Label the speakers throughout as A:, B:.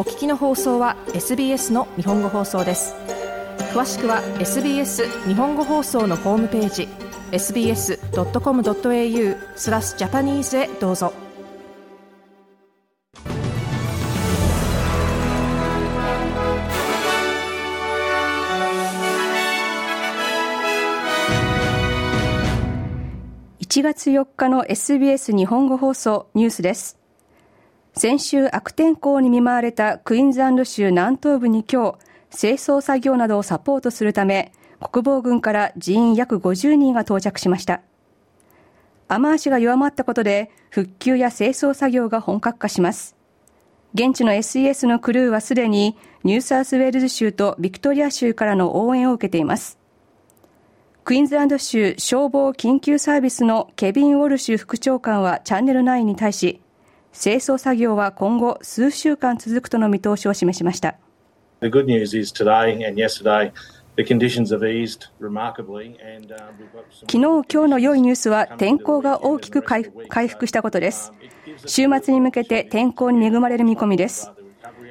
A: お聞きの放送は SBS の日本語放送です詳しくは SBS 日本語放送のホームページ sbs.com.au スラスジャパニーズへどうぞ
B: 1月4日の SBS 日本語放送ニュースです先週悪天候に見舞われたクイーンズランド州南東部に今日、清掃作業などをサポートするため、国防軍から人員約50人が到着しました。雨足が弱まったことで、復旧や清掃作業が本格化します。現地の SES のクルーはすでにニューサウスウェールズ州とビクトリア州からの応援を受けています。クイーンズランド州消防緊急サービスのケビン・ウォルシュ副長官はチャンネル9に対し、清掃作業は今後数週間続くとの見通しを示しました。昨日、今日の良いニュースは天候が大きく回復したことです。週末に向けて天候に恵まれる見込みです。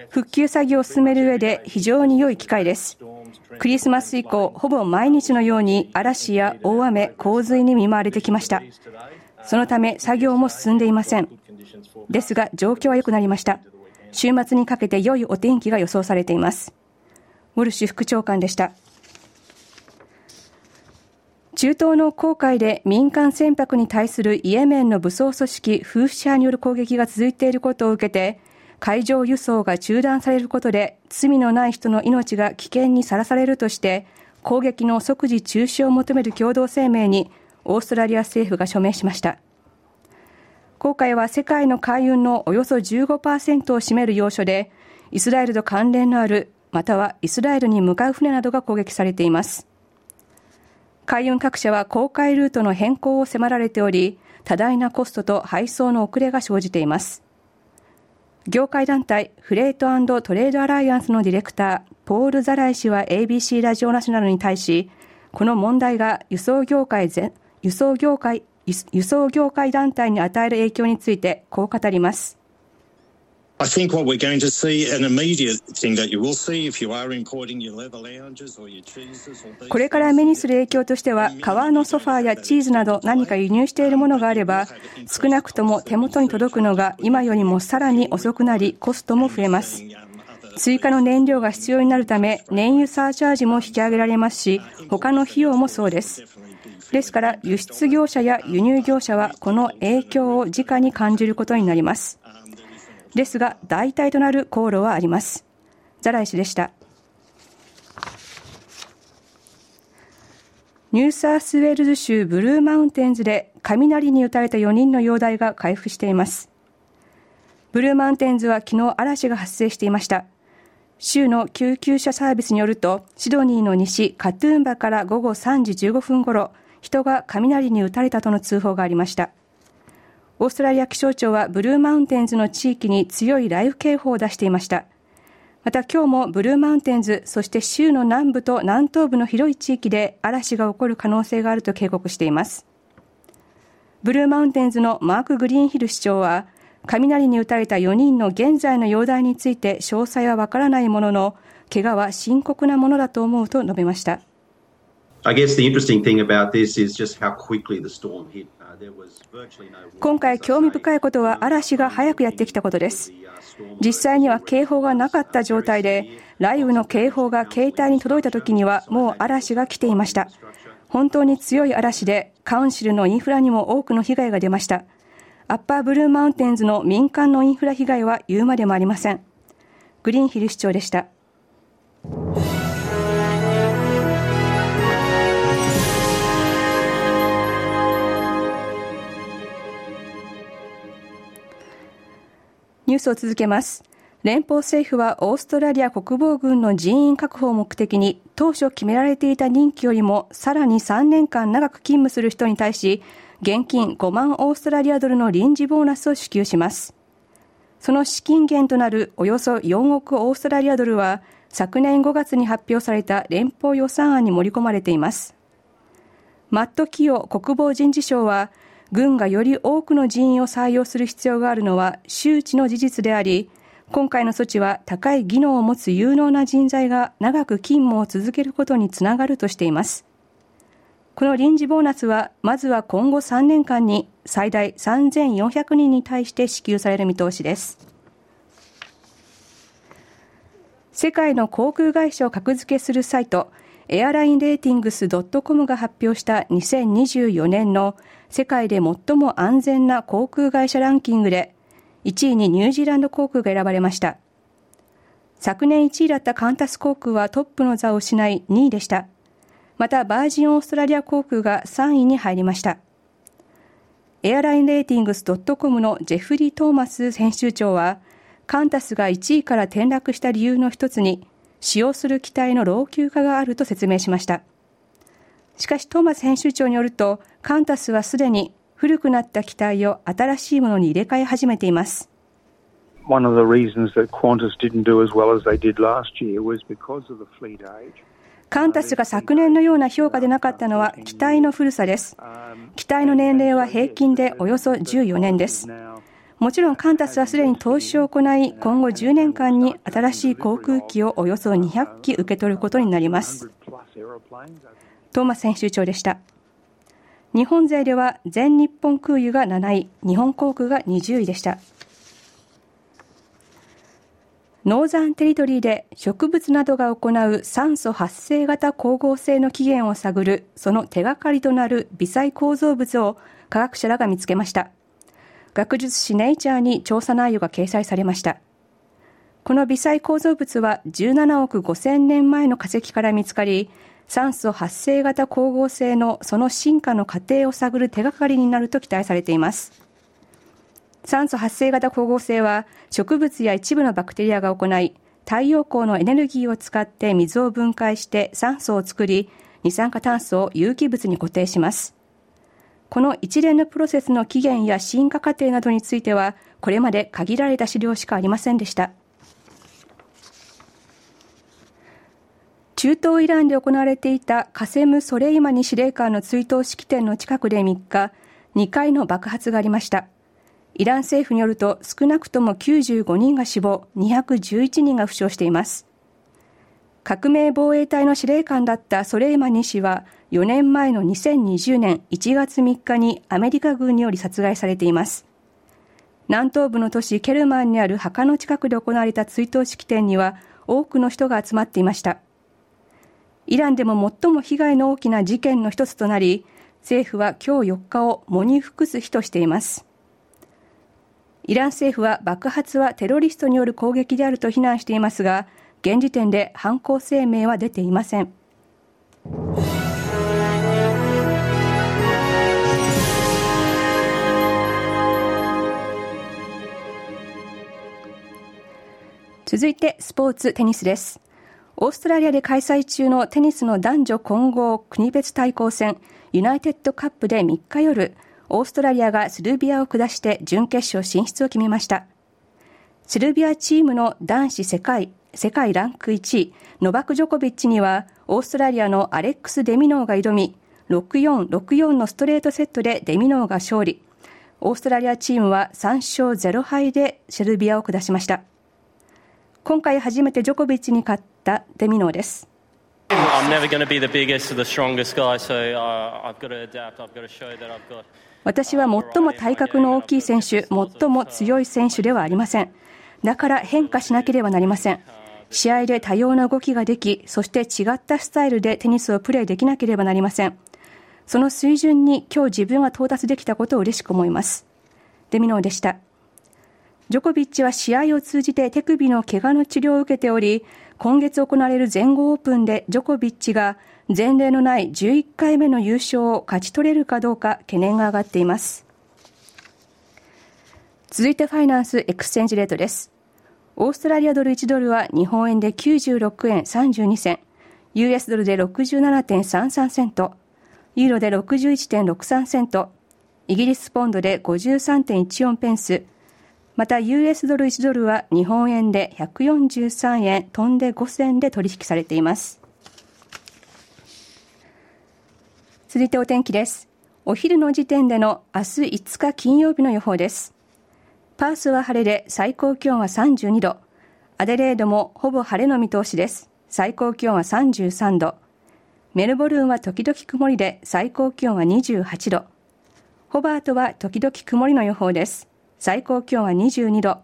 B: 復旧作業を進める上で非常に良い機会です。クリスマス以降、ほぼ毎日のように嵐や大雨、洪水に見舞われてきました。そのため作業も進んでいません。ですが、状況は良くなりました。週末にかけて良いお天気が予想されています。ウォルシュ副長官でした。中東の航海で民間船舶に対するイエメンの武装組織フーシ派による攻撃が続いていることを受けて、海上輸送が中断されることで罪のない人の命が危険にさらされるとして攻撃の即時中止を求める共同声明にオーストラリア政府が署名しました。今回は世界の海運のおよそ15%を占める要所で、イスラエルと関連のある、またはイスラエルに向かう船などが攻撃されています。海運各社は航海ルートの変更を迫られており、多大なコストと配送の遅れが生じています。業界団体フレートトレードアライアンスのディレクター、ポール・ザライ氏は ABC ラジオナショナルに対し、この問題が輸送業界全輸送業界輸送業界団体に与える影響についてこう語ります。これから目にする影響としては、革のソファーやチーズなど何か輸入しているものがあれば、少なくとも手元に届くのが今よりもさらに遅くなり、コストも増えます。追加の燃料が必要になるため、燃油サーチャージも引き上げられますし、他の費用もそうです。ですから、輸出業者や輸入業者はこの影響を直に感じることになります。ですが、代替となる航路はあります。ザライ氏でした。ニューサースウェールズ州ブルーマウンテンズで雷に打たれた4人の容体が回復しています。ブルーマウンテンズは昨日嵐が発生していました。州の救急車サービスによると、シドニーの西カトゥーンバから午後3時15分ごろ、人が雷に打たれたとの通報がありましたオーストラリア気象庁はブルーマウンテンズの地域に強い雷雨警報を出していましたまた今日もブルーマウンテンズそして州の南部と南東部の広い地域で嵐が起こる可能性があると警告していますブルーマウンテンズのマーク・グリーンヒル市長は雷に打たれた4人の現在の容体について詳細はわからないものの怪我は深刻なものだと思うと述べました今回興味深いことは嵐が早くやってきたことです。実際には警報がなかった状態で、雷雨の警報が携帯に届いたときにはもう嵐が来ていました。本当に強い嵐で、カウンシルのインフラにも多くの被害が出ました。アッパーブルーマウンテンズの民間のインフラ被害は言うまでもありません。グリーンヒル市長でした。ニュースを続けます。連邦政府はオーストラリア国防軍の人員確保を目的に当初決められていた任期よりもさらに3年間長く勤務する人に対し現金5万オーストラリアドルの臨時ボーナスを支給しますその資金源となるおよそ4億オーストラリアドルは昨年5月に発表された連邦予算案に盛り込まれていますマット・キヨ国防人事省は軍がより多くの人員を採用する必要があるのは周知の事実であり、今回の措置は高い技能を持つ有能な人材が長く勤務を続けることにつながるとしています。この臨時ボーナスは、まずは今後3年間に最大3400人に対して支給される見通しです。世界の航空会社を格付けするサイト、エアラインレーティングス .com が発表した2024年の世界で最も安全な航空会社ランキングで、1位にニュージーランド航空が選ばれました。昨年1位だったカンタス航空はトップの座を失い2位でした。また、バージンオーストラリア航空が3位に入りました。エアラインレーティングス .com のジェフリー・トーマス編集長は、カンタスが1位から転落した理由の一つに、使用する機体の老朽化があると説明しました。しかしトーマス編集長によると、カンタスはすでに古くなった機体を新しいものに入れ替え始めています。カンタスが昨年のような評価でなかったのは機体の古さです。機体の年齢は平均でおよそ14年です。もちろんカンタスはすでに投資を行い、今後10年間に新しい航空機をおよそ200機受け取ることになります。トーマス編集長でした。日本勢では全日本空輸が7位、日本航空が20位でした。ノーザンテリトリーで植物などが行う酸素発生型光合成の起源を探るその手がかりとなる微細構造物を科学者らが見つけました学術誌ネイチャーに調査内容が掲載されましたこの微細構造物は17億5000年前の化石から見つかり酸素発生型光合成のその進化の過程を探る手がかりになると期待されています。酸素発生型光合成は植物や一部のバクテリアが行い、太陽光のエネルギーを使って水を分解して酸素を作り、二酸化炭素を有機物に固定します。この一連のプロセスの起源や進化過程などについては、これまで限られた資料しかありませんでした。中東イランで行われていたカセム・ソレイマニ司令官の追悼式典の近くで3日、2回の爆発がありました。イラン政府によると少なくとも95人が死亡、211人が負傷しています。革命防衛隊の司令官だったソレイマニ氏は4年前の2020年1月3日にアメリカ軍により殺害されています。南東部の都市ケルマンにある墓の近くで行われた追悼式典には多くの人が集まっていました。イランでも最も被害の大きな事件の一つとなり、政府は今日4日を喪に服す日としています。イラン政府は爆発はテロリストによる攻撃であると非難していますが、現時点で犯行声明は出ていません。続いてスポーツテニスです。オーストラリアで開催中のテニスの男女混合国別対抗戦ユナイテッドカップで3日夜、オーストラリアがスルビアを下して準決勝進出を決めました。セルビアチームの男子世界、世界ランク1位、ノバク・ジョコビッチには、オーストラリアのアレックス・デミノーが挑み、6-4、6-4のストレートセットでデミノーが勝利。オーストラリアチームは3勝0敗でセルビアを下しました。今回初めてジョコビッチに勝ったデミノーです。私は最も体格の大きい選手、最も強い選手ではありません。だから変化しなければなりません。試合で多様な動きができ、そして違ったスタイルでテニスをプレーできなければなりません。その水準に今日自分は到達できたことを嬉しく思います。デミノーでした。ジョコビッチは試合を通じて手首の怪我の治療を受けており、今月行われる全豪オープンでジョコビッチが前例のない11回目の優勝を勝ち取れるかどうか懸念が上がっています。続いてファイナンスエクスチェンジレートです。オーストラリアドル1ドルは日本円で96円32銭、US ドルで67.33セント、ユーロで61.63セント、イギリスポンドで53.14ペンス、また US ドル1ドルは日本円で143円飛んで5銭で取引されています続いてお天気ですお昼の時点での明日5日金曜日の予報ですパースは晴れで最高気温は32度アデレードもほぼ晴れの見通しです最高気温は33度メルボルンは時々曇りで最高気温は28度ホバートは時々曇りの予報です最高気温は22度。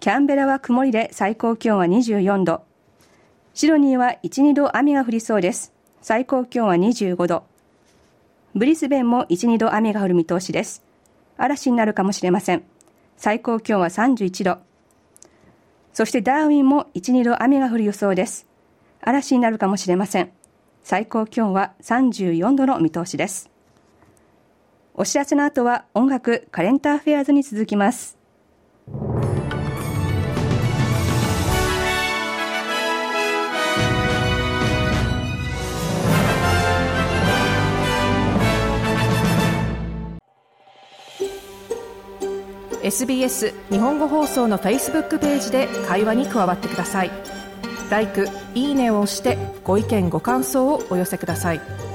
B: キャンベラは曇りで最高気温は24度。シドニーは1、2度雨が降りそうです。最高気温は25度。ブリスベンも1、2度雨が降る見通しです。嵐になるかもしれません。最高気温は31度。そしてダーウィンも1、2度雨が降る予想です。嵐になるかもしれません。最高気温は34度の見通しです。お知らせの後は音楽カレンターフェアーズに続きます。
A: SBS 日本語放送の Facebook ページで会話に加わってください。l i いいねを押してご意見ご感想をお寄せください。